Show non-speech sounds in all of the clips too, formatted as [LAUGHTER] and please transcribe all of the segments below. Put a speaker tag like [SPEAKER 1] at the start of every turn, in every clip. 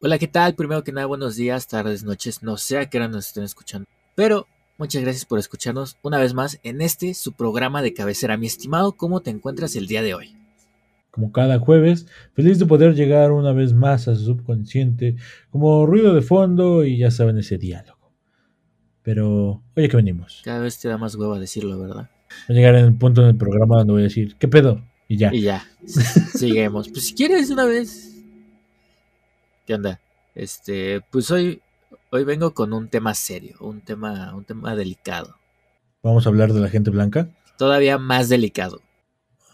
[SPEAKER 1] Hola, ¿qué tal? Primero que nada, buenos días, tardes, noches, no sé a qué hora nos estén escuchando. Pero muchas gracias por escucharnos una vez más en este, su programa de cabecera. Mi estimado, ¿cómo te encuentras el día de hoy?
[SPEAKER 2] Como cada jueves, feliz de poder llegar una vez más a su subconsciente, como ruido de fondo y ya saben ese diálogo. Pero, oye, que venimos.
[SPEAKER 1] Cada vez te da más hueva decirlo, ¿verdad?
[SPEAKER 2] Voy a llegar en el punto en el programa donde voy a decir, ¿qué pedo? Y ya.
[SPEAKER 1] Y ya, [LAUGHS] seguimos. Pues si quieres una vez, ¿Qué onda? Este, pues hoy, hoy vengo con un tema serio, un tema, un tema delicado.
[SPEAKER 2] Vamos a hablar de la gente blanca.
[SPEAKER 1] Todavía más delicado.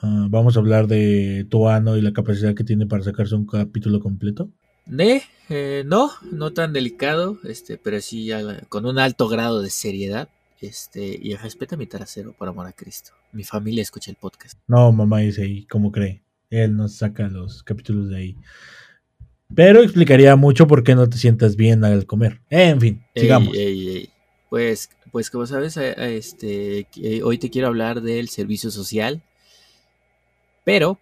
[SPEAKER 2] Ah, vamos a hablar de Toano y la capacidad que tiene para sacarse un capítulo completo.
[SPEAKER 1] Ne, eh, no, no tan delicado, este, pero sí con un alto grado de seriedad. Este, y respeta mi trasero por amor a Cristo. Mi familia escucha el podcast.
[SPEAKER 2] No, mamá dice ahí, ¿cómo cree? Él nos saca los capítulos de ahí. Pero explicaría mucho por qué no te sientas bien al comer. en fin, sigamos.
[SPEAKER 1] Pues, pues como sabes, este, hoy te quiero hablar del servicio social, pero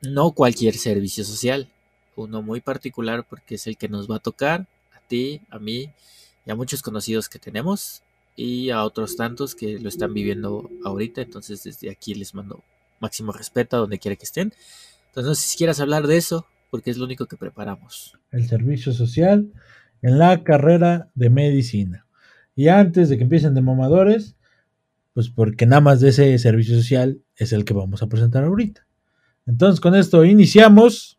[SPEAKER 1] no cualquier servicio social, uno muy particular porque es el que nos va a tocar a ti, a mí y a muchos conocidos que tenemos y a otros tantos que lo están viviendo ahorita. Entonces desde aquí les mando máximo respeto a donde quiera que estén. Entonces si quieras hablar de eso, porque es lo único que preparamos.
[SPEAKER 2] El servicio social en la carrera de medicina. Y antes de que empiecen de mamadores, pues porque nada más de ese servicio social es el que vamos a presentar ahorita. Entonces con esto iniciamos.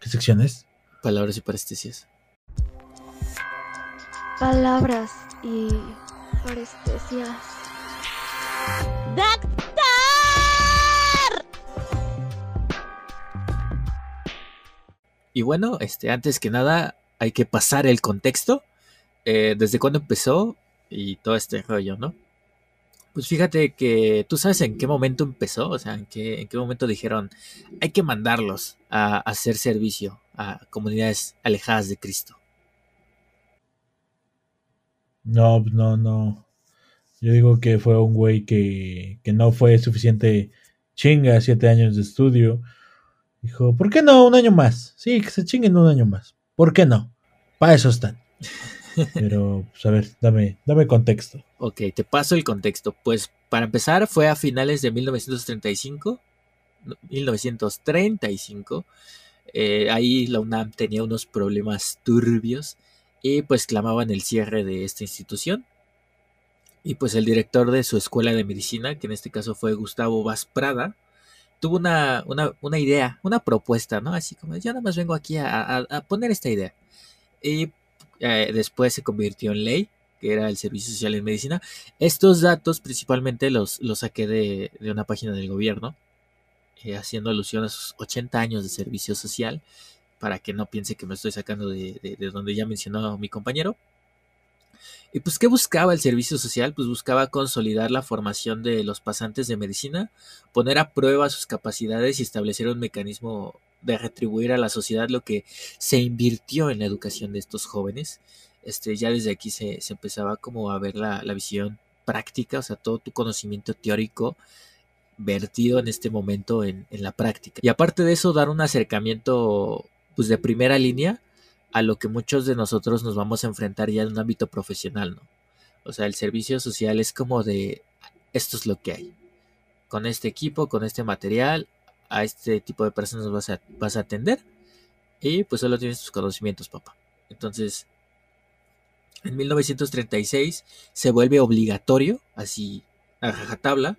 [SPEAKER 2] ¿Qué sección es?
[SPEAKER 1] Palabras y parestesias.
[SPEAKER 3] Palabras y parestesias.
[SPEAKER 1] Y bueno, este, antes que nada, hay que pasar el contexto. Eh, desde cuándo empezó y todo este rollo, ¿no? Pues fíjate que tú sabes en qué momento empezó, o sea, en qué, en qué momento dijeron, hay que mandarlos a, hacer servicio a comunidades alejadas de Cristo.
[SPEAKER 2] No, no, no. Yo digo que fue un güey que, que no fue suficiente chinga, siete años de estudio Dijo, ¿por qué no un año más? Sí, que se chinguen un año más. ¿Por qué no? Para eso están. [LAUGHS] Pero, pues a ver, dame, dame contexto.
[SPEAKER 1] Ok, te paso el contexto. Pues para empezar, fue a finales de 1935. 1935. Eh, ahí la UNAM tenía unos problemas turbios y pues clamaban el cierre de esta institución. Y pues el director de su escuela de medicina, que en este caso fue Gustavo Vaz Prada, tuvo una, una, idea, una propuesta, ¿no? Así como, yo nada más vengo aquí a, poner esta idea. Y eh, después se convirtió en ley, que era el Servicio Social en Medicina. Estos datos principalmente los, los saqué de, una página del gobierno, eh, haciendo alusión a sus 80 años de servicio social, para que no piense que me estoy sacando de, de donde ya mencionó mi compañero. Y pues, ¿qué buscaba el servicio social? Pues buscaba consolidar la formación de los pasantes de medicina, poner a prueba sus capacidades y establecer un mecanismo de retribuir a la sociedad lo que se invirtió en la educación de estos jóvenes. Este, ya desde aquí se, empezaba como a ver la, visión práctica, o sea, todo tu conocimiento teórico vertido en este momento en, en la práctica. Y aparte de eso, dar un acercamiento pues de primera línea a lo que muchos de nosotros nos vamos a enfrentar ya en un ámbito profesional, ¿no? O sea, el servicio social es como de, esto es lo que hay. Con este equipo, con este material, a este tipo de personas vas a, vas a atender y pues solo tienes tus conocimientos, papá. Entonces, en 1936 se vuelve obligatorio, así a rajatabla,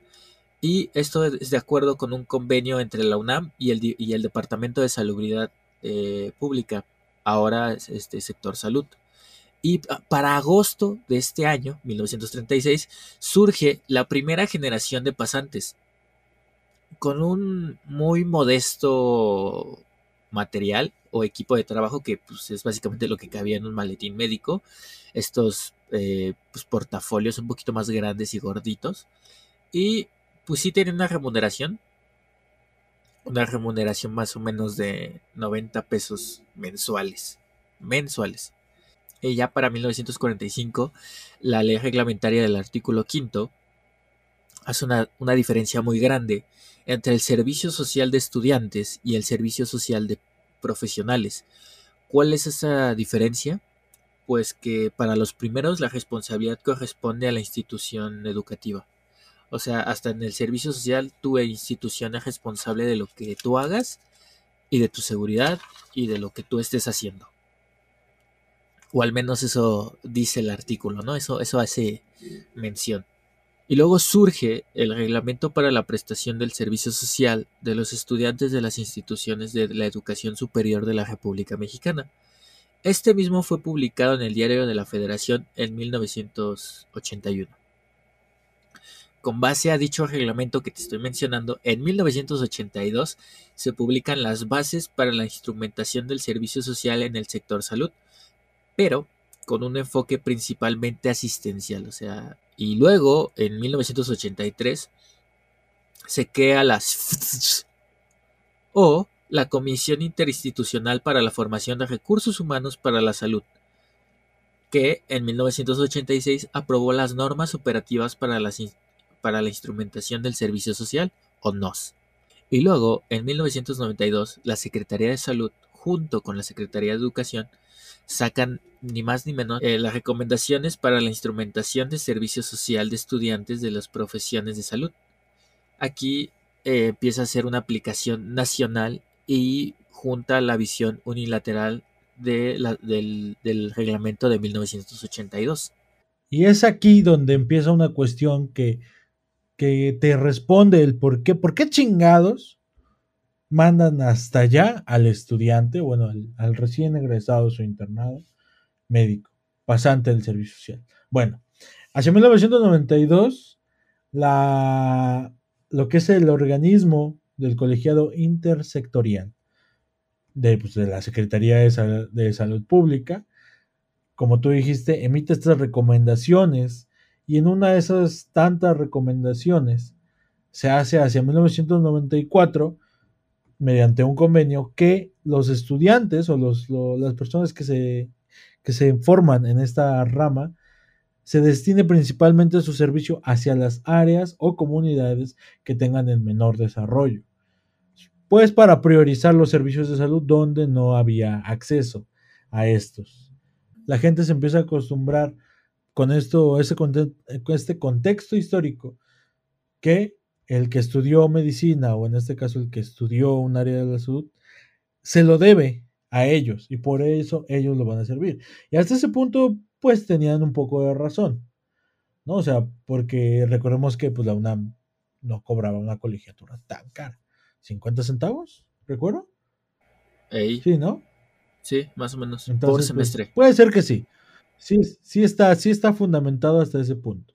[SPEAKER 1] y esto es de acuerdo con un convenio entre la UNAM y el, y el Departamento de Salubridad eh, Pública ahora este sector salud. Y para agosto de este año, 1936, surge la primera generación de pasantes con un muy modesto material o equipo de trabajo que pues, es básicamente lo que cabía en un maletín médico. Estos eh, pues, portafolios un poquito más grandes y gorditos. Y pues sí tienen una remuneración una remuneración más o menos de 90 pesos mensuales. Mensuales. Y ya para 1945, la ley reglamentaria del artículo quinto hace una, una diferencia muy grande entre el servicio social de estudiantes y el servicio social de profesionales. ¿Cuál es esa diferencia? Pues que para los primeros la responsabilidad corresponde a la institución educativa. O sea, hasta en el servicio social tu institución es responsable de lo que tú hagas y de tu seguridad y de lo que tú estés haciendo. O al menos eso dice el artículo, ¿no? Eso, eso hace mención. Y luego surge el reglamento para la prestación del servicio social de los estudiantes de las instituciones de la educación superior de la República Mexicana. Este mismo fue publicado en el Diario de la Federación en 1981. Con base a dicho reglamento que te estoy mencionando, en 1982 se publican las bases para la instrumentación del servicio social en el sector salud, pero con un enfoque principalmente asistencial, o sea, y luego en 1983 se crea las o la Comisión Interinstitucional para la Formación de Recursos Humanos para la Salud, que en 1986 aprobó las normas operativas para las para la instrumentación del servicio social, o NOS. Y luego, en 1992, la Secretaría de Salud, junto con la Secretaría de Educación, sacan ni más ni menos eh, las recomendaciones para la instrumentación de servicio social de estudiantes de las profesiones de salud. Aquí eh, empieza a ser una aplicación nacional y junta la visión unilateral de del, del reglamento de 1982.
[SPEAKER 2] Y es aquí donde empieza una cuestión que que te responde el por qué, por qué chingados mandan hasta allá al estudiante, bueno, al, recién egresado de su internado médico, pasante del servicio social. Bueno, hacia 1992, la, lo que es el organismo del colegiado intersectorial de, pues, de la Secretaría de, de Salud Pública, como tú dijiste, emite estas recomendaciones y en una de esas tantas recomendaciones se hace hacia 1994 mediante un convenio que los estudiantes o los, las personas que se, que se forman en esta rama se destine principalmente su servicio hacia las áreas o comunidades que tengan el menor desarrollo, pues para priorizar los servicios de salud donde no había acceso a estos. La gente se empieza a acostumbrar con esto, ese, este contexto histórico, que el que estudió medicina, o en este caso el que estudió un área de la salud, se lo debe a ellos y por eso ellos lo van a servir. Y hasta ese punto, pues tenían un poco de razón, ¿no? O sea, porque recordemos que pues la UNAM no cobraba una colegiatura tan cara. ¿50 centavos? ¿Recuerdo? Sí, ¿no?
[SPEAKER 1] Sí, más o menos. por pues, semestre.
[SPEAKER 2] puede ser que sí sí, sí, está, sí está fundamentado hasta ese punto.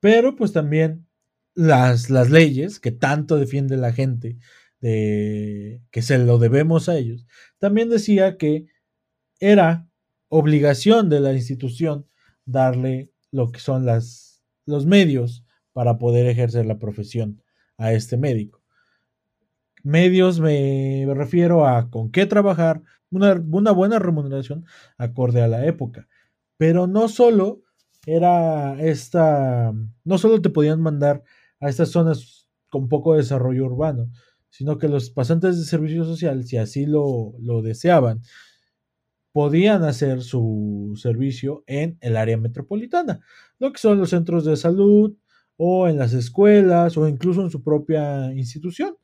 [SPEAKER 2] Pero pues también las, las leyes que tanto defiende la gente, de, que se lo debemos a ellos, también decía que era obligación de la institución darle lo que son las, los medios para poder ejercer la profesión a este médico. Medios me, refiero a con qué trabajar, una, una buena remuneración acorde a la época. Pero no solo era esta, no solo te podían mandar a estas zonas con poco desarrollo urbano, sino que los pasantes de servicio social, si así lo, lo deseaban, podían hacer su servicio en el área metropolitana, lo que son los centros de salud o en las escuelas o incluso en su propia institución.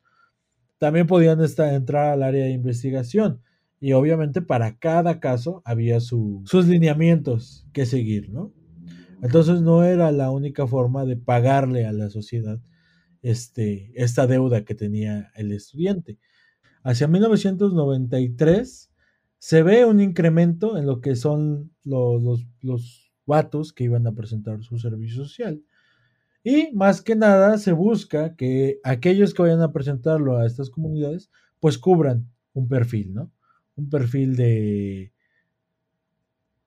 [SPEAKER 2] También podían estar, entrar al área de investigación y obviamente para cada caso había sus lineamientos que seguir, ¿no? Entonces no era la única forma de pagarle a la sociedad este, esta deuda que tenía el estudiante. Hacia 1993 se ve un incremento en lo que son los, los, los vatos que iban a presentar su servicio social. Y más que nada se busca que aquellos que vayan a presentarlo a estas comunidades, pues cubran un perfil, ¿no? Un perfil de,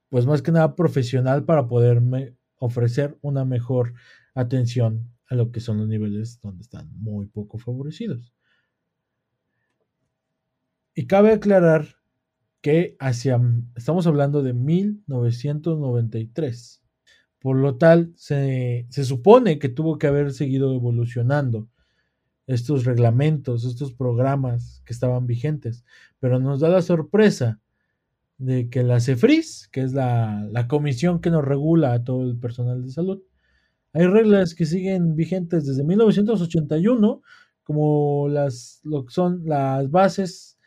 [SPEAKER 2] pues más que nada profesional para poderme ofrecer una mejor atención a lo que son los niveles donde están muy poco favorecidos. Y cabe aclarar que hacia, estamos hablando de 1993. Por lo tal, se, se supone que tuvo que haber seguido evolucionando estos reglamentos, estos programas que estaban vigentes. Pero nos da la sorpresa de que la CEFRIS, que es la, la comisión que nos regula a todo el personal de salud, hay reglas que siguen vigentes desde 1981, como las, lo que son las bases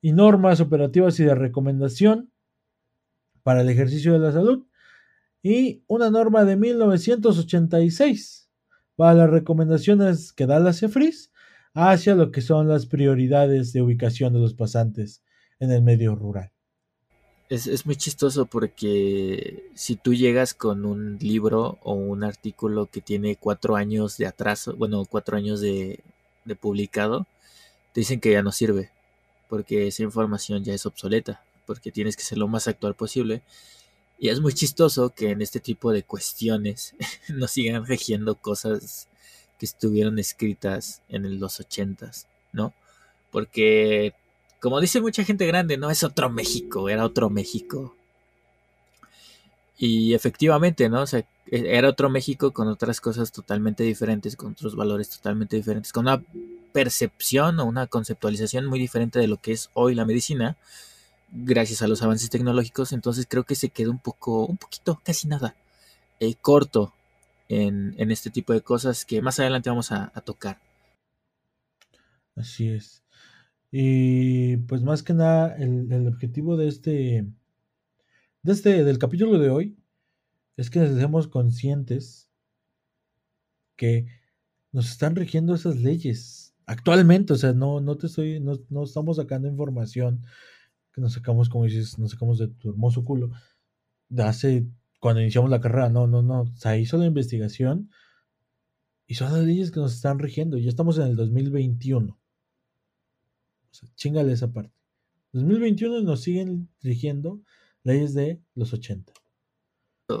[SPEAKER 2] y normas operativas y de recomendación para el ejercicio de la salud, y una norma de 1986 para las recomendaciones que da la CEFRIS hacia lo que son las prioridades de ubicación de los pasantes en el medio rural.
[SPEAKER 1] Es, es, muy chistoso porque si tú llegas con un libro o un artículo que tiene cuatro años de atraso, bueno, cuatro años de, de publicado, te dicen que ya no sirve porque esa información ya es obsoleta, porque tienes que ser lo más actual posible. Y es muy chistoso que en este tipo de cuestiones [LAUGHS] nos sigan regiendo cosas que estuvieron escritas en los ochentas, ¿no? Porque como dice mucha gente grande, no es otro México, era otro México. Y efectivamente, ¿no? O sea, e-, era otro México con otras cosas totalmente diferentes, con otros valores totalmente diferentes, con una percepción o una conceptualización muy diferente de lo que es hoy la medicina, gracias a los avances tecnológicos. Entonces creo que se quedó un poco, un poquito, casi nada, eh, corto en, en, este tipo de cosas que más adelante vamos a, tocar.
[SPEAKER 2] Así es. Y pues más que nada, el, el, objetivo de este, de este, del capítulo de hoy, es que nos seamos conscientes que nos están rigiendo esas leyes actualmente. O sea, no, no te estoy, no, no estamos sacando información que nos sacamos, como dices, nos sacamos de tu hermoso culo de hace cuando iniciamos la carrera. No, no, no. O sea, hizo la investigación y son las leyes que nos están rigiendo. Ya estamos en el 2021 chingale esa parte. 2021 nos siguen rigiendo leyes de los 80.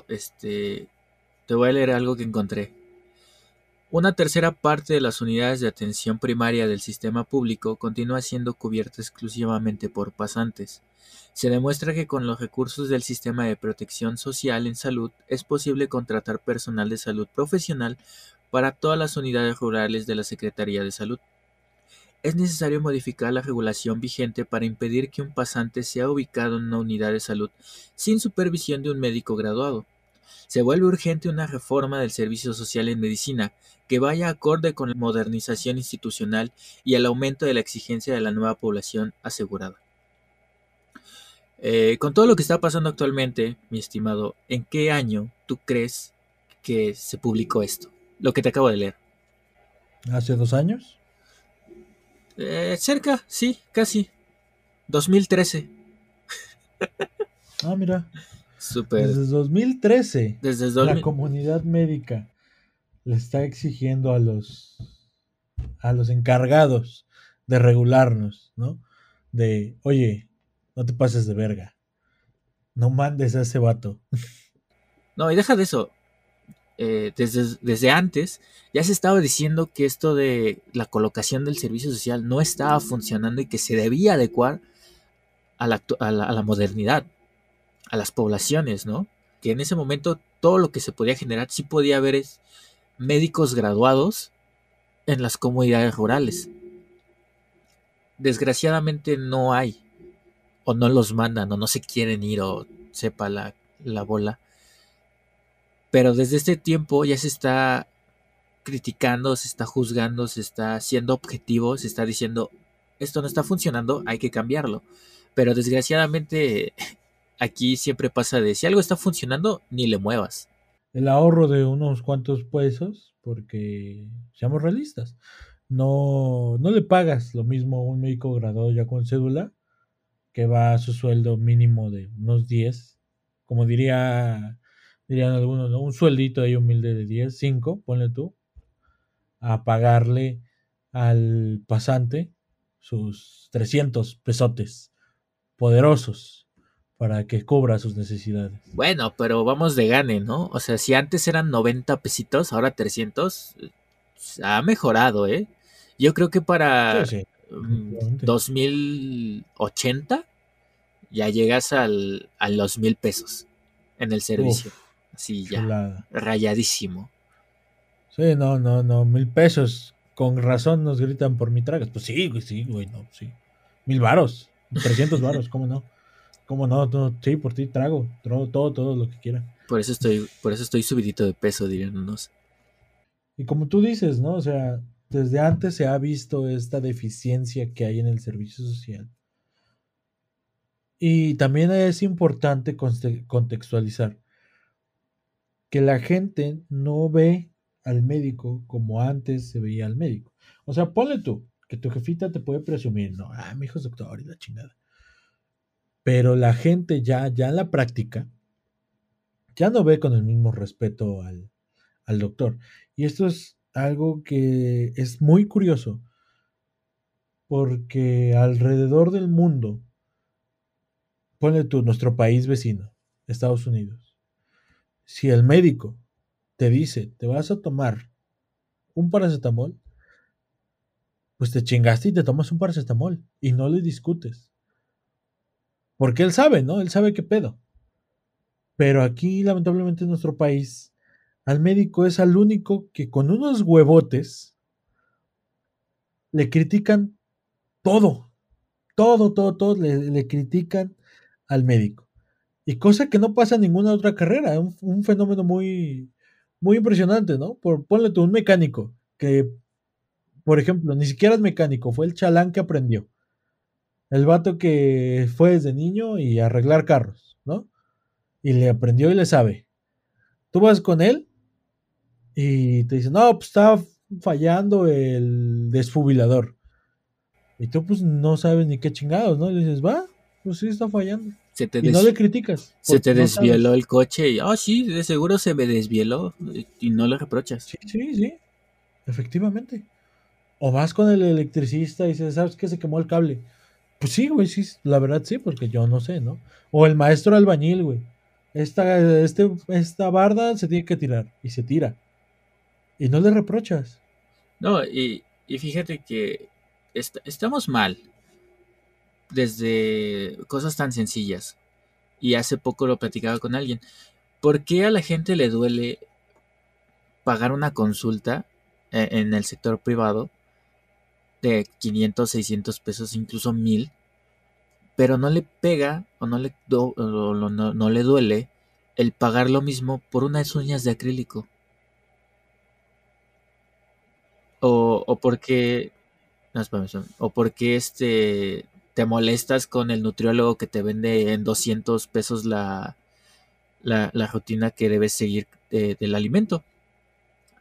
[SPEAKER 1] Este, te voy a leer algo que encontré. Una tercera parte de las unidades de atención primaria del sistema público continúa siendo cubierta exclusivamente por pasantes. Se demuestra que con los recursos del sistema de protección social en salud es posible contratar personal de salud profesional para todas las unidades rurales de la Secretaría de Salud es necesario modificar la regulación vigente para impedir que un pasante sea ubicado en una unidad de salud sin supervisión de un médico graduado. Se vuelve urgente una reforma del servicio social en medicina que vaya acorde con la modernización institucional y el aumento de la exigencia de la nueva población asegurada. Eh, con todo lo que está pasando actualmente, mi estimado, ¿en qué año tú crees que se publicó esto? Lo que te acabo de leer.
[SPEAKER 2] ¿Hace dos años?
[SPEAKER 1] Eh, cerca, sí, casi. 2013.
[SPEAKER 2] ah, mira.
[SPEAKER 1] Super.
[SPEAKER 2] Desde 2013. Desde La comunidad médica le está exigiendo a los a los encargados de regularnos, ¿no? De, oye, no te pases de verga. No mandes a ese vato. [LAUGHS]
[SPEAKER 1] No, y deja de eso. Eh, desde, desde antes ya se estaba diciendo que esto de la colocación del servicio social no estaba funcionando y que se debía adecuar a la, a la, a la modernidad, a las poblaciones, ¿no? Que en ese momento todo lo que se podía generar sí podía haber médicos graduados en las comunidades rurales. Desgraciadamente no hay, o no los mandan, o no se quieren ir, o sepa la, la bola. Pero desde este tiempo ya se está criticando, se está juzgando, se está siendo objetivo, se está diciendo, esto no está funcionando, hay que cambiarlo. Pero desgraciadamente aquí siempre pasa de, si algo está funcionando, ni le muevas.
[SPEAKER 2] El ahorro de unos cuantos pesos, porque seamos realistas, no, no le pagas lo mismo a un médico graduado ya con cédula, que va a su sueldo mínimo de unos 10, como diría dirían algunos, ¿no? Un sueldito ahí humilde de 10, 5, ponle tú, a pagarle al pasante sus 300 pesotes poderosos para que cubra sus necesidades.
[SPEAKER 1] Bueno, pero vamos de gane, ¿no? O sea, si antes eran 90 pesitos, ahora 300, ha mejorado, ¿eh? Yo creo que para 2080 mm, ya llegas al, a los mil pesos en el servicio. Sí, ya. Rayadísimo.
[SPEAKER 2] Sí, no, no, no. Mil pesos. Con razón nos gritan por mi tragas. Pues sí, güey, sí, güey, no, sí. Mil varos. Trescientos varos, ¿cómo no? ¿Cómo no? no? Sí, por ti trago, todo, todo, todo lo que quiera.
[SPEAKER 1] Por eso estoy, por eso estoy subidito de peso, dirían unos.
[SPEAKER 2] Y como tú dices, ¿no? O sea, desde antes se ha visto esta deficiencia que hay en el servicio social. Y también es importante contextualizar que la gente no ve al médico como antes se veía al médico. O sea, ponle tú, que tu jefita te puede presumir, no, ah, mi hijo es doctor y la chingada. Pero la gente ya, ya en la práctica, ya no ve con el mismo respeto al, al doctor. Y esto es algo que es muy curioso, porque alrededor del mundo, ponle tú, nuestro país vecino, Estados Unidos, si el médico te dice, te vas a tomar un paracetamol, pues te chingaste y te tomas un paracetamol y no le discutes. Porque él sabe, ¿no? Él sabe qué pedo. Pero aquí, lamentablemente, en nuestro país, al médico es al único que con unos huevotes le critican todo. Todo, todo, todo le, critican al médico. Y cosa que no pasa en ninguna otra carrera. Un, fenómeno muy, muy impresionante, ¿no? Por, ponle tú un mecánico que, por ejemplo, ni siquiera es mecánico, fue el chalán que aprendió. El vato que fue desde niño y arreglar carros, ¿no? Y le aprendió y le sabe. Tú vas con él y te dice, no, pues está fallando el desfubilador. Y tú pues no sabes ni qué chingados, ¿no? Y le dices, va, pues sí está fallando. y no le criticas.
[SPEAKER 1] Se te desvieló el coche y, ah, sí, de seguro se me desvieló y no le reprochas.
[SPEAKER 2] Sí, sí, sí, efectivamente. O vas con el electricista y dices, ¿sabes qué? Se quemó el cable. Pues sí, güey, sí, la verdad sí, porque yo no sé, ¿no? O el maestro albañil, güey. Esta, este, esta barda se tiene que tirar y se tira. Y no le reprochas.
[SPEAKER 1] No, y, fíjate que estamos mal desde cosas tan sencillas. Y hace poco lo platicaba con alguien. ¿Por qué a la gente le duele pagar una consulta e, en el sector privado de 500, 600 pesos, incluso 1000? Pero no le pega o no le, no le duele el pagar lo mismo por unas uñas de acrílico. O, porque. No, o porque este. Te molestas con el nutriólogo que te vende en 200 pesos la, la, rutina que debes seguir del alimento.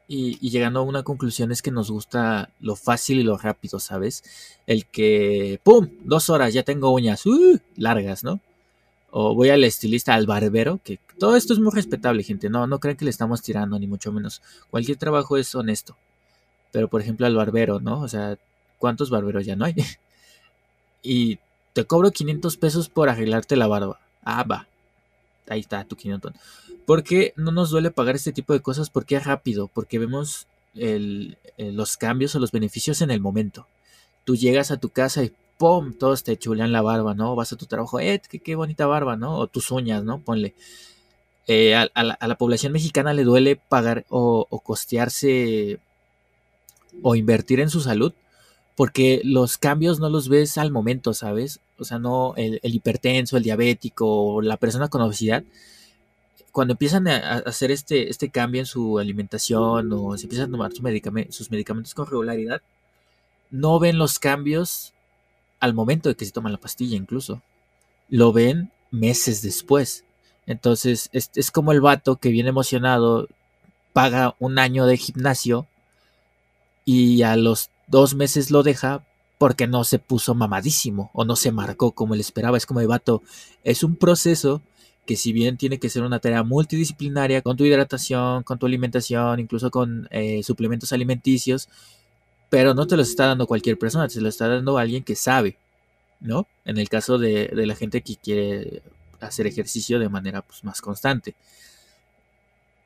[SPEAKER 1] Y, llegando a una conclusión es que nos gusta lo fácil y lo rápido, ¿sabes? El que, ¡pum! Dos horas, ya tengo uñas ¡uh! largas, ¿no? O voy al estilista, al barbero, que todo esto es muy respetable, gente. No, no crean que le estamos tirando, ni mucho menos. Cualquier trabajo es honesto. Pero por ejemplo al barbero, ¿no? O sea, ¿cuántos barberos ya no hay? [LAUGHS] y te cobro 500 pesos por arreglarte la barba. Ah, va. Ahí está tu 500. ¿Por qué no nos duele pagar este tipo de cosas? Porque es rápido, porque vemos los cambios o los beneficios en el momento. Tú llegas a tu casa y ¡pum! Todos te chulean la barba, ¿no? Vas a tu trabajo, ¡eh! Qué, bonita barba, ¿no? O tus uñas, ¿no? Ponle. Eh, a, la, población mexicana le duele pagar o costearse o invertir en su salud, porque los cambios no los ves al momento, ¿sabes? O sea, no el, hipertenso, el diabético, la persona con obesidad, cuando empiezan a hacer este, este cambio en su alimentación o se empiezan a tomar sus medicamentos con regularidad, no ven los cambios al momento de que se toman la pastilla incluso. Lo ven meses después. Entonces es, es como el vato que viene emocionado, paga un año de gimnasio y a los dos meses lo deja porque no se puso mamadísimo o no se marcó como él esperaba. Es como de vato, es un proceso que si bien tiene que ser una tarea multidisciplinaria con tu hidratación, con tu alimentación, incluso con eh, suplementos alimenticios, pero no te los está dando cualquier persona, te lo está dando alguien que sabe, ¿no? En el caso de, la gente que quiere hacer ejercicio de manera pues, más constante.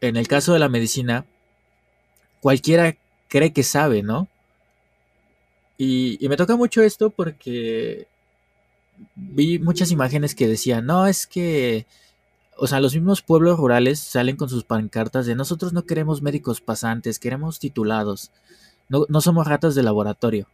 [SPEAKER 1] En el caso de la medicina, cualquiera cree que sabe, ¿no? Y, me toca mucho esto porque vi muchas imágenes que decían, no, es que, o sea, los mismos pueblos rurales salen con sus pancartas de nosotros no queremos médicos pasantes, queremos titulados, no, no somos ratas de laboratorio.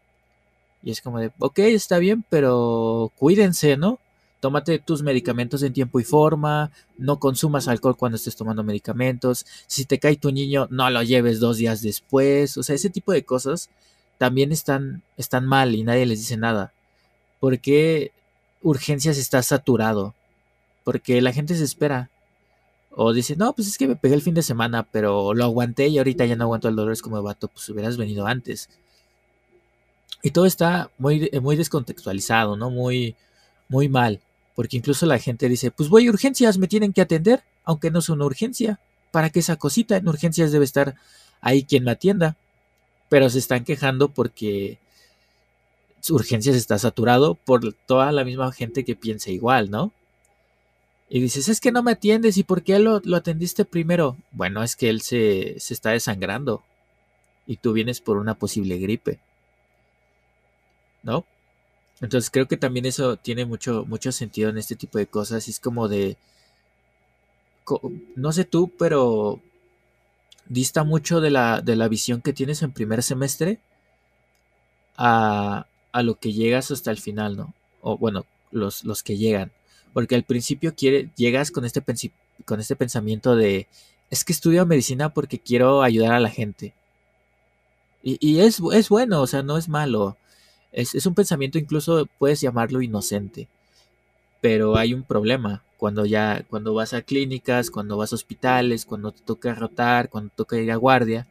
[SPEAKER 1] Y es como de, ok, está bien, pero cuídense, ¿no? tómate tus medicamentos en tiempo y forma, no consumas alcohol cuando estés tomando medicamentos, si te cae tu niño, no lo lleves dos días después, o sea, ese tipo de cosas también están, están mal y nadie les dice nada. Porque urgencias está saturado, porque la gente se espera. O dice, no, pues es que me pegué el fin de semana, pero lo aguanté y ahorita ya no aguanto el dolor, es como vato, pues hubieras venido antes. Y todo está muy, muy descontextualizado, ¿no? Muy, muy mal. Porque incluso la gente dice, pues voy a urgencias, me tienen que atender, aunque no es una urgencia. ¿Para qué esa cosita? En urgencias debe estar ahí quien me atienda. Pero se están quejando porque su urgencias está saturado por toda la misma gente que piensa igual, ¿no? Y dices, es que no me atiendes, ¿y por qué lo, lo atendiste primero? Bueno, es que él se, se está desangrando y tú vienes por una posible gripe. ¿No? Entonces creo que también eso tiene mucho, mucho sentido en este tipo de cosas. Es como de. No sé tú, pero dista mucho de la, de la visión que tienes en primer semestre a, a lo que llegas hasta el final, ¿no? O bueno, los, los que llegan. Porque al principio quiere, llegas con este, con este pensamiento de, es que estudio medicina porque quiero ayudar a la gente. Y, y es, es, bueno, o sea, no es malo. Es, un pensamiento incluso puedes llamarlo inocente. Pero hay un problema cuando ya, cuando vas a clínicas, cuando vas a hospitales, cuando te toca rotar, cuando toca ir a guardia,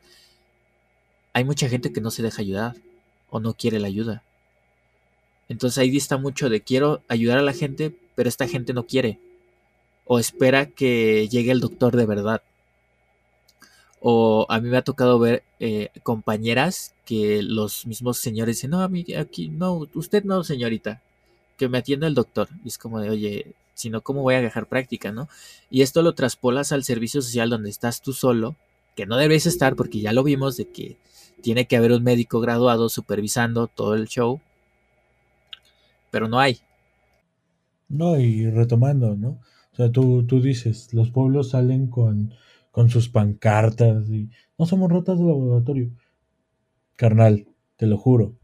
[SPEAKER 1] hay mucha gente que no se deja ayudar o no quiere la ayuda. Entonces ahí dista mucho de quiero ayudar a la gente, pero esta gente no quiere. O espera que llegue el doctor de verdad. O a mí me ha tocado ver eh, compañeras que los mismos señores dicen, no, a mí aquí, no, usted no, señorita, que me atienda el doctor. Y es como de, oye, si no, ¿cómo voy a dejar práctica, no? Y esto lo traspolas al servicio social donde estás tú solo, que no debes estar porque ya lo vimos de que tiene que haber un médico graduado supervisando todo el show, pero no hay.
[SPEAKER 2] No, y retomando, ¿no? O sea, tú, tú dices, los pueblos salen con con sus pancartas y no somos ratas de laboratorio. Carnal, te lo juro.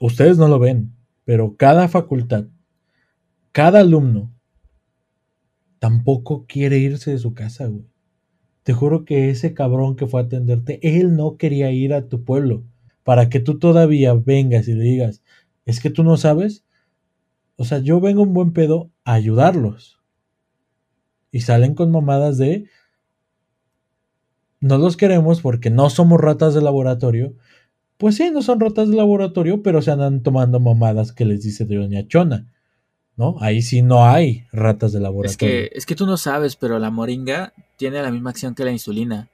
[SPEAKER 2] Ustedes no lo ven, pero cada facultad, cada alumno, tampoco quiere irse de su casa, güey. Te juro que ese cabrón que fue a atenderte, él no quería ir a tu pueblo. Para que tú todavía vengas y le digas, es que tú no sabes. O sea, yo vengo un buen pedo a ayudarlos y salen con mamadas de no los queremos porque no somos ratas de laboratorio. Pues sí, no son ratas de laboratorio, pero se andan tomando mamadas que les dice de Doña Chona. ¿No? Ahí sí no hay ratas de laboratorio.
[SPEAKER 1] Es que, es que tú no sabes, pero la moringa tiene la misma acción que la insulina.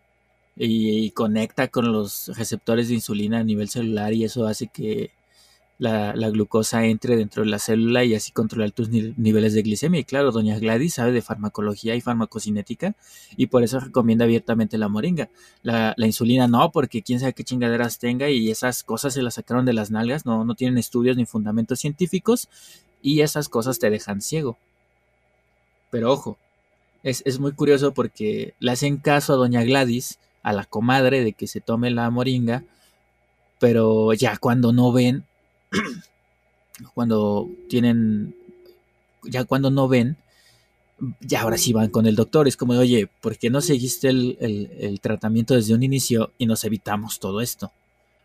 [SPEAKER 1] y conecta con los receptores de insulina a nivel celular y eso hace que la, glucosa entre dentro de la célula y así controlar tus niveles de glicemia. Y claro, doña Gladys sabe de farmacología y farmacocinética y por eso recomienda abiertamente la moringa. La, insulina no, porque quién sabe qué chingaderas tenga y esas cosas se las sacaron de las nalgas, no, no tienen estudios ni fundamentos científicos y esas cosas te dejan ciego. Pero ojo, es, es muy curioso porque le hacen caso a doña Gladys, a la comadre, de que se tome la moringa, pero ya cuando no ven, [CLEARS THROAT] cuando tienen, ya cuando no ven, ya ahora sí van con el doctor. Es como, oye, ¿por qué no seguiste el, tratamiento desde un inicio y nos evitamos todo esto?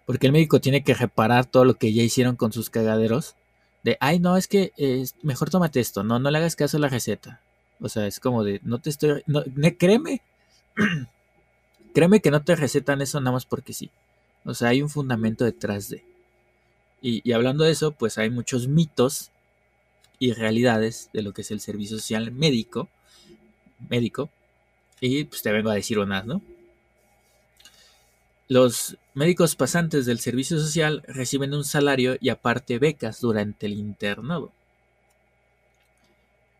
[SPEAKER 1] Porque el médico tiene que reparar todo lo que ya hicieron con sus cagaderos. De, ay, no, es que mejor tómate esto, no, no le hagas caso a la receta. O sea, es como de, no te estoy, no, créeme, [CLEARS THROAT] créeme que no te recetan eso nada más porque sí. O sea, hay un fundamento detrás de. Y, hablando de eso, pues hay muchos mitos y realidades de lo que es el servicio social médico. Médico. Y pues te vengo a decir unas, ¿no? Los médicos pasantes del servicio social reciben un salario y aparte becas durante el internado.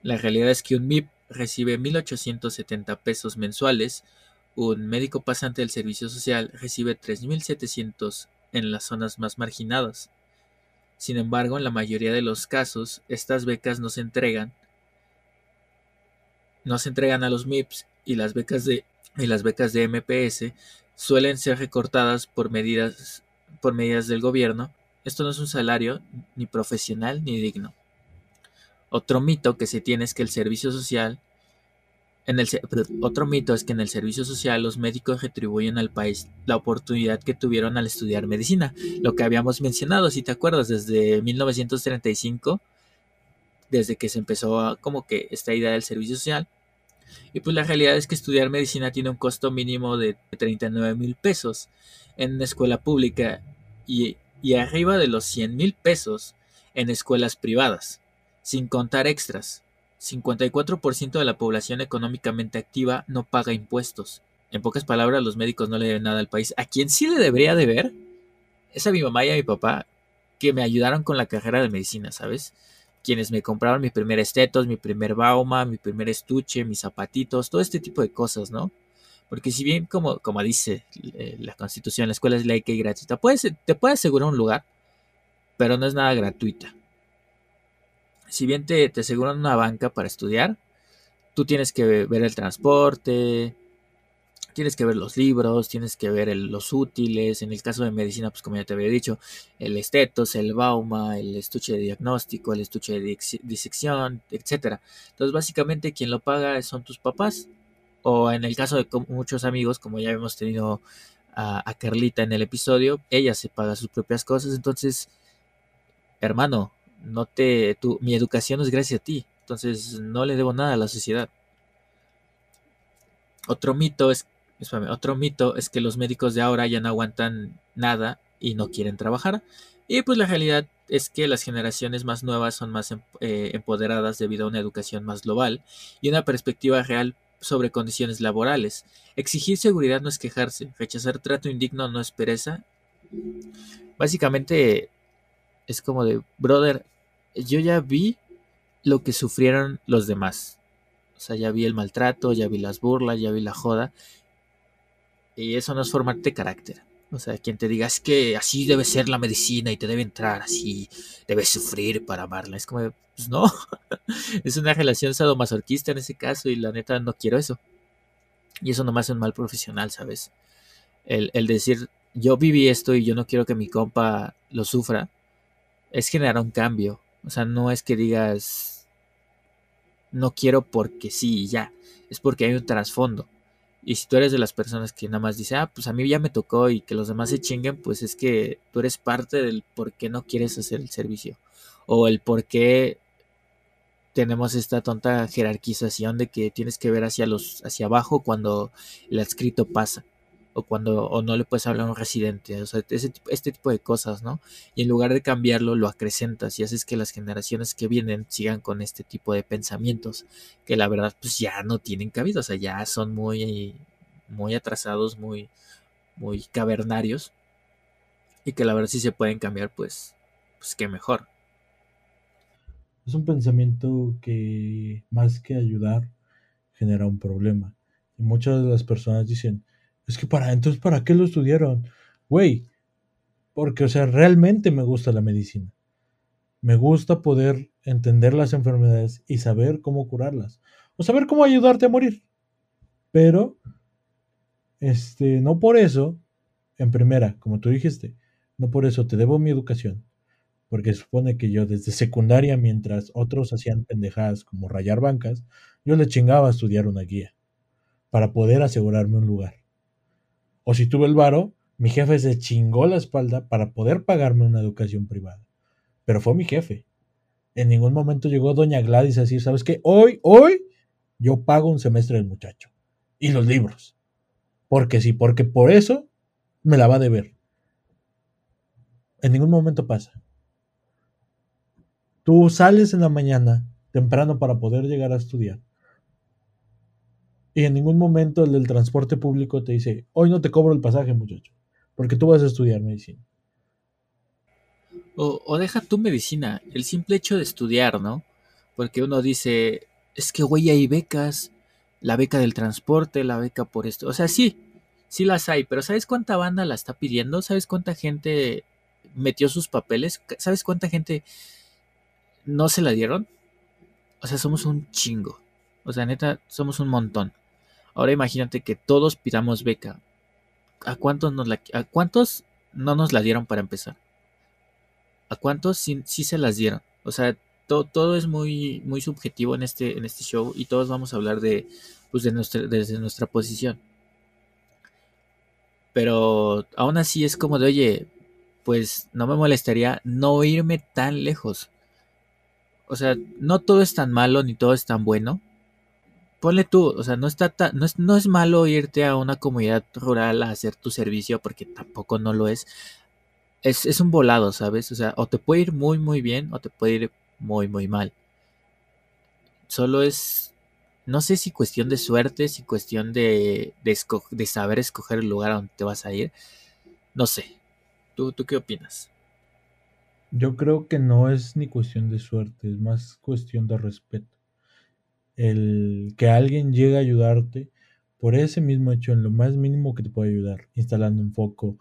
[SPEAKER 1] La realidad es que un MIP recibe 1.870 pesos mensuales, un médico pasante del servicio social recibe 3.700 en las zonas más marginadas. Sin embargo, en la mayoría de los casos, estas becas no se entregan. No se entregan a los MIPS y las becas de, y las becas de MPS suelen ser recortadas por medidas, por medidas del gobierno. Esto no es un salario ni profesional ni digno. Otro mito que se tiene es que el servicio social en el, otro mito es que en el servicio social los médicos retribuyen al país la oportunidad que tuvieron al estudiar medicina, lo que habíamos mencionado, si te acuerdas, desde 1935, desde que se empezó como que esta idea del servicio social. Y pues la realidad es que estudiar medicina tiene un costo mínimo de 39 mil pesos en una escuela pública y, y arriba de los 100 mil pesos en escuelas privadas, sin contar extras 54% de la población económicamente activa no paga impuestos. En pocas palabras, los médicos no le deben nada al país. ¿A quién sí le debería deber? Es a mi mamá y a mi papá, que me ayudaron con la carrera de medicina, ¿sabes? Quienes me compraron mi primer estetos, mi primer bauma, mi primer estuche, mis zapatitos, todo este tipo de cosas, ¿no? Porque si bien, como, como dice eh, la constitución, la escuela es laica y gratuita, te puede asegurar un lugar, pero no es nada gratuita si bien te, te aseguran una banca para estudiar, tú tienes que ver el transporte, tienes que ver los libros, tienes que ver los útiles, en el caso de medicina, pues como ya te había dicho, el estetos, el bauma, el estuche de diagnóstico, el estuche de disección, etc. Entonces básicamente quien lo paga son tus papás, o en el caso de muchos amigos, como ya hemos tenido a, a Carlita en el episodio, ella se paga sus propias cosas, entonces, hermano, no te, tu, mi educación es gracias a ti, entonces no le debo nada a la sociedad. Otro mito es, otro mito es que los médicos de ahora ya no aguantan nada y no quieren trabajar. Y pues la realidad es que las generaciones más nuevas son más em, eh, empoderadas debido a una educación más global y una perspectiva real sobre condiciones laborales. Exigir seguridad no es quejarse, rechazar trato indigno no es pereza. Básicamente es como de, brother, yo ya vi lo que sufrieron los demás. O sea, ya vi el maltrato, ya vi las burlas, ya vi la joda. Y eso no es formarte carácter. O sea, quien te diga es que así debe ser la medicina y te debe entrar así, debes sufrir para amarla. Es como, pues no, [LAUGHS] es una relación sadomasoquista en ese caso y la neta no quiero eso. Y eso no me hace un mal profesional, ¿sabes? El, el decir, yo viví esto y yo no quiero que mi compa lo sufra, es generar un cambio. O sea, no es que digas, no quiero porque sí y ya. Es porque hay un trasfondo. Y si tú eres de las personas que nada más dice, ah, pues a mí ya me tocó y que los demás se chinguen, pues es que tú eres parte del por qué no quieres hacer el servicio. O el por qué tenemos esta tonta jerarquización de que tienes que ver hacia los hacia abajo cuando el adscrito pasa o cuando o no le puedes hablar a un residente, o sea, este tipo de cosas, ¿no? Y en lugar de cambiarlo, lo acrecentas y haces que las generaciones que vienen sigan con este tipo de pensamientos, que la verdad pues ya no tienen cabida, o sea, ya son muy, muy atrasados, muy, muy cavernarios, y que la verdad si se pueden cambiar, pues, pues qué mejor.
[SPEAKER 2] Es un pensamiento que más que ayudar genera un problema. Y muchas de las personas dicen, es que para entonces, ¿para qué lo estudiaron? Güey, porque, o sea, realmente me gusta la medicina. Me gusta poder entender las enfermedades y saber cómo curarlas. O saber cómo ayudarte a morir. Pero, este, no por eso, en primera, como tú dijiste, no por eso te debo mi educación. Porque supone que yo desde secundaria, mientras otros hacían pendejadas como rayar bancas, yo le chingaba a estudiar una guía. Para poder asegurarme un lugar. O si tuve el varo, mi jefe se chingó la espalda para poder pagarme una educación privada. Pero fue mi jefe. En ningún momento llegó doña Gladys a decir, ¿sabes qué? Hoy, hoy, yo pago un semestre del muchacho. Y los libros. Porque sí, porque por eso me la va a deber. En ningún momento pasa. Tú sales en la mañana temprano para poder llegar a estudiar y en ningún momento el del transporte público te dice, hoy no te cobro el pasaje, muchacho, porque tú vas a estudiar medicina.
[SPEAKER 1] O, deja tu medicina, el simple hecho de estudiar, ¿no? Porque uno dice, es que, güey, hay becas, la beca del transporte, la beca por esto. O sea, sí, sí las hay, pero ¿sabes cuánta banda la está pidiendo? ¿Sabes cuánta gente metió sus papeles? ¿Sabes cuánta gente no se la dieron? O sea, somos un chingo. O sea, neta, somos un montón. Ahora imagínate que todos pidamos beca. ¿A cuántos, no nos la dieron para empezar? ¿A cuántos sí, se las dieron? O sea, todo es muy, muy subjetivo en este, en este show y todos vamos a hablar de, pues de nuestra, desde nuestra posición. Pero aún así es como de, oye, pues no me molestaría no irme tan lejos. O sea, no todo es tan malo ni todo es tan bueno. Ponle tú, o sea, no está no es, no es malo irte a una comunidad rural a hacer tu servicio porque tampoco no lo es. Es, es un volado, ¿sabes? O sea, o te puede ir muy muy bien o te puede ir muy muy mal. Solo es no sé si cuestión de suerte, si cuestión de, de, saber escoger el lugar a donde te vas a ir. No sé. ¿Tú, ¿Tú qué opinas?
[SPEAKER 2] Yo creo que no es ni cuestión de suerte, es más cuestión de respeto. El que alguien llegue a ayudarte por ese mismo hecho, en lo más mínimo que te puede ayudar, instalando un foco,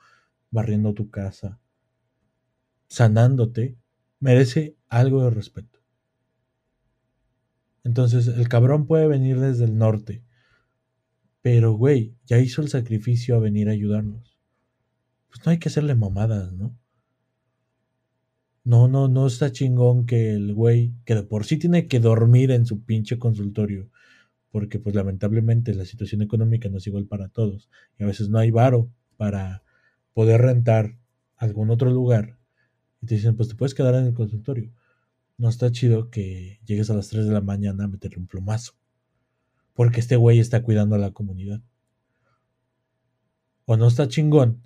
[SPEAKER 2] barriendo tu casa, sanándote, merece algo de respeto. Entonces el cabrón puede venir desde el norte. Pero, güey, ya hizo el sacrificio a venir a ayudarnos. Pues no hay que hacerle mamadas, ¿no? No, no, no está chingón que el güey, que de por sí tiene que dormir en su pinche consultorio, porque pues lamentablemente la situación económica no es igual para todos, y a veces no hay varo para poder rentar algún otro lugar, y te dicen, pues te puedes quedar en el consultorio no está chido que llegues a las 3 de la mañana a meterle un plomazo. Porque este güey está cuidando a la comunidad. O no está chingón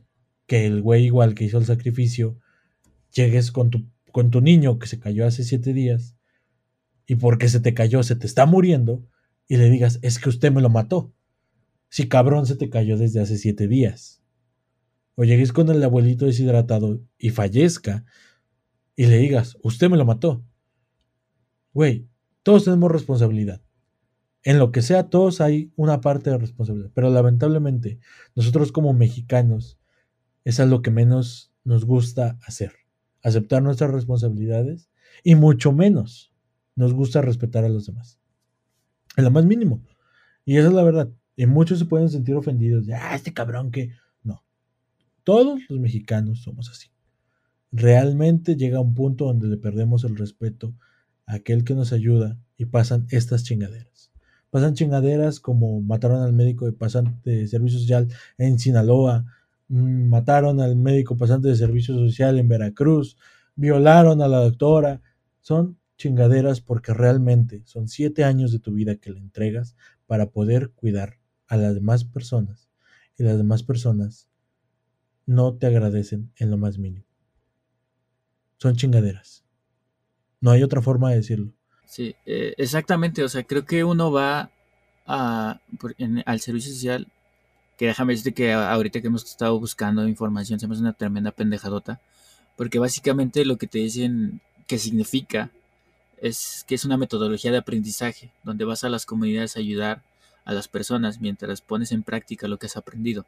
[SPEAKER 2] que el güey igual que hizo el sacrificio, llegues con tu, con tu niño que se cayó hace 7 días y porque se te cayó se te está muriendo y le digas, es que usted me lo mató. Si cabrón se te cayó desde hace 7 días. O llegues con el abuelito deshidratado y fallezca y le digas, usted me lo mató. Güey, todos tenemos responsabilidad. En lo que sea, todos hay una parte de responsabilidad. Pero lamentablemente, nosotros como mexicanos, es a lo que menos nos gusta hacer. Aceptar nuestras responsabilidades y mucho menos nos gusta respetar a los demás. En lo más mínimo. Y esa es la verdad. Y muchos se pueden sentir ofendidos. De, ah, este cabrón que... No. Todos los mexicanos somos así. Realmente llega un punto donde le perdemos el respeto aquel que nos ayuda y pasan estas chingaderas. Pasan chingaderas como mataron al médico de pasante de servicio social en Sinaloa, mataron al médico pasante de servicio social en Veracruz, violaron a la doctora. Son chingaderas porque realmente son siete años de tu vida que le entregas para poder cuidar a las demás personas y las demás personas no te agradecen en lo más mínimo. Son chingaderas. No hay otra forma de decirlo.
[SPEAKER 1] Sí, eh, exactamente. O sea, creo que uno va a, al servicio social, que déjame decirte que ahorita que hemos estado buscando información se me hace una tremenda pendejadota, porque básicamente lo que te dicen que significa es que es una metodología de aprendizaje, donde vas a las comunidades a ayudar a las personas mientras pones en práctica lo que has aprendido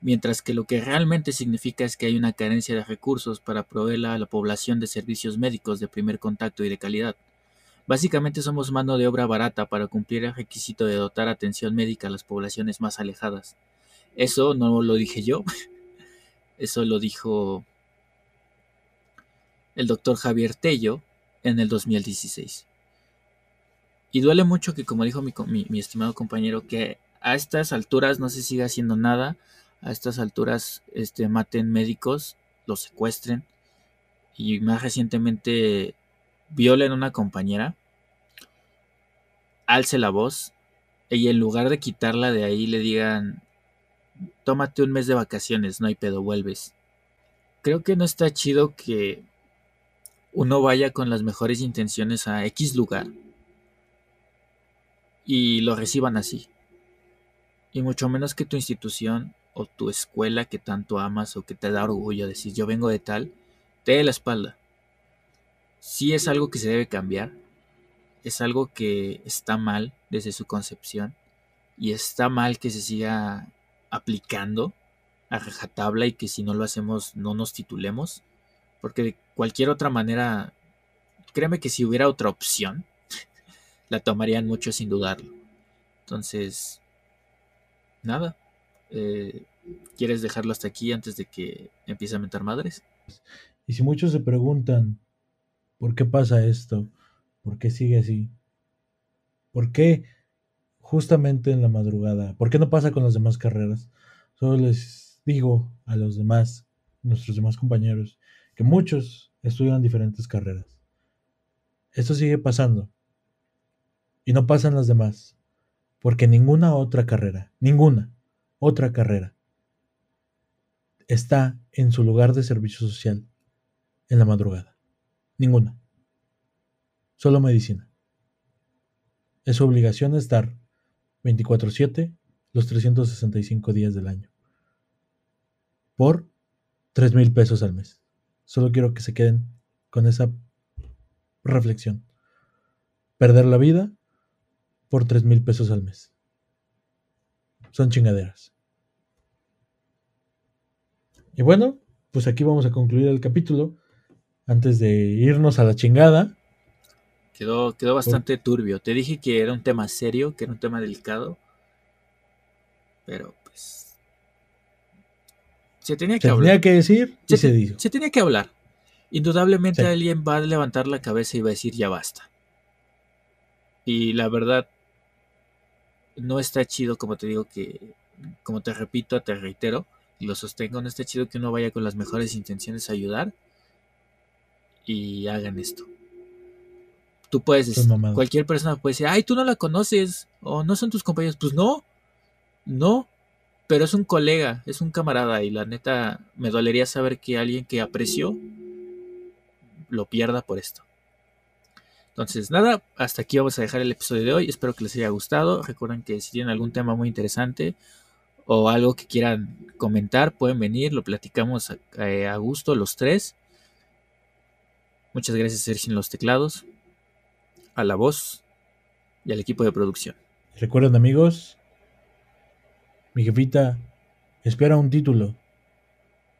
[SPEAKER 1] mientras que lo que realmente significa es que hay una carencia de recursos para proveer a la población de servicios médicos de primer contacto y de calidad. Básicamente somos mano de obra barata para cumplir el requisito de dotar atención médica a las poblaciones más alejadas. Eso no lo dije yo, [LAUGHS] eso lo dijo el doctor Javier Tello en el 2016. Y duele mucho que, como dijo mi, estimado compañero, que a estas alturas no se siga haciendo nada a estas alturas este, maten médicos, los secuestren y más recientemente violen a una compañera, alce la voz y en lugar de quitarla de ahí le digan, tómate un mes de vacaciones, no hay pedo, vuelves. Creo que no está chido que uno vaya con las mejores intenciones a X lugar y lo reciban así. Y mucho menos que tu institución o tu escuela que tanto amas o que te da orgullo decir yo vengo de tal, te dé la espalda. Si es algo que se debe cambiar, es algo que está mal desde su concepción y está mal que se siga aplicando a rajatabla y que si no lo hacemos no nos titulemos, porque de cualquier otra manera, créeme que si hubiera otra opción, [LAUGHS] la tomarían mucho sin dudarlo. Entonces, nada, eh, ¿Quieres dejarlo hasta aquí antes de que empiece a meter madres?
[SPEAKER 2] Y si muchos se preguntan, ¿Por qué pasa esto? ¿Por qué sigue así? ¿Por qué justamente en la madrugada? ¿Por qué no pasa con las demás carreras? Solo les digo a los demás, nuestros demás compañeros, que muchos estudian diferentes carreras. Esto sigue pasando. Y no pasan las demás. Porque ninguna otra carrera, ninguna otra carrera, está en su lugar de servicio social en la madrugada. Ninguna. Solo medicina. Es su obligación estar 24/7 los 365 días del año. Por 3 mil pesos al mes. Solo quiero que se queden con esa reflexión. Perder la vida por 3 mil pesos al mes. Son chingaderas. Y bueno, pues aquí vamos a concluir el capítulo. Antes de irnos a la chingada.
[SPEAKER 1] Quedó, quedó bastante turbio. Te dije que era un tema serio, que era un tema delicado. Pero pues. Se tenía que
[SPEAKER 2] se
[SPEAKER 1] hablar.
[SPEAKER 2] tenía que decir y
[SPEAKER 1] se,
[SPEAKER 2] se dijo.
[SPEAKER 1] se tenía que hablar. Indudablemente
[SPEAKER 2] Sí.
[SPEAKER 1] alguien va a levantar la cabeza y va a decir ya basta. Y la verdad, no está chido, como te digo, que, como te repito, te reitero, y lo sostengo, no está chido que uno vaya con las mejores intenciones a ayudar y hagan esto. Tú puedes, cualquier persona puede decir, ay, tú no la conoces, o no son tus compañeros. Pues no, no, pero es un colega, es un camarada, y la neta me dolería saber que alguien que apreció lo pierda por esto. Entonces, nada, hasta aquí vamos a dejar el episodio de hoy. Espero que les haya gustado. Recuerden que si tienen algún tema muy interesante o algo que quieran comentar, pueden venir, lo platicamos a, eh, a gusto los tres. Muchas gracias, Sergio, en los teclados, a la voz y al equipo de producción.
[SPEAKER 2] Recuerden amigos, mi jefita espera un título,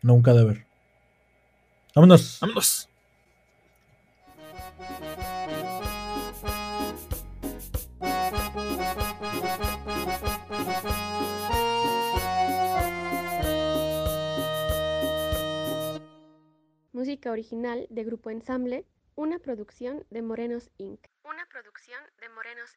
[SPEAKER 2] no un cadáver. Vámonos.
[SPEAKER 1] ¡Vámonos!
[SPEAKER 3] Música original de Grupo Ensamble, una producción de Morenos Inc. Producción de Morenos.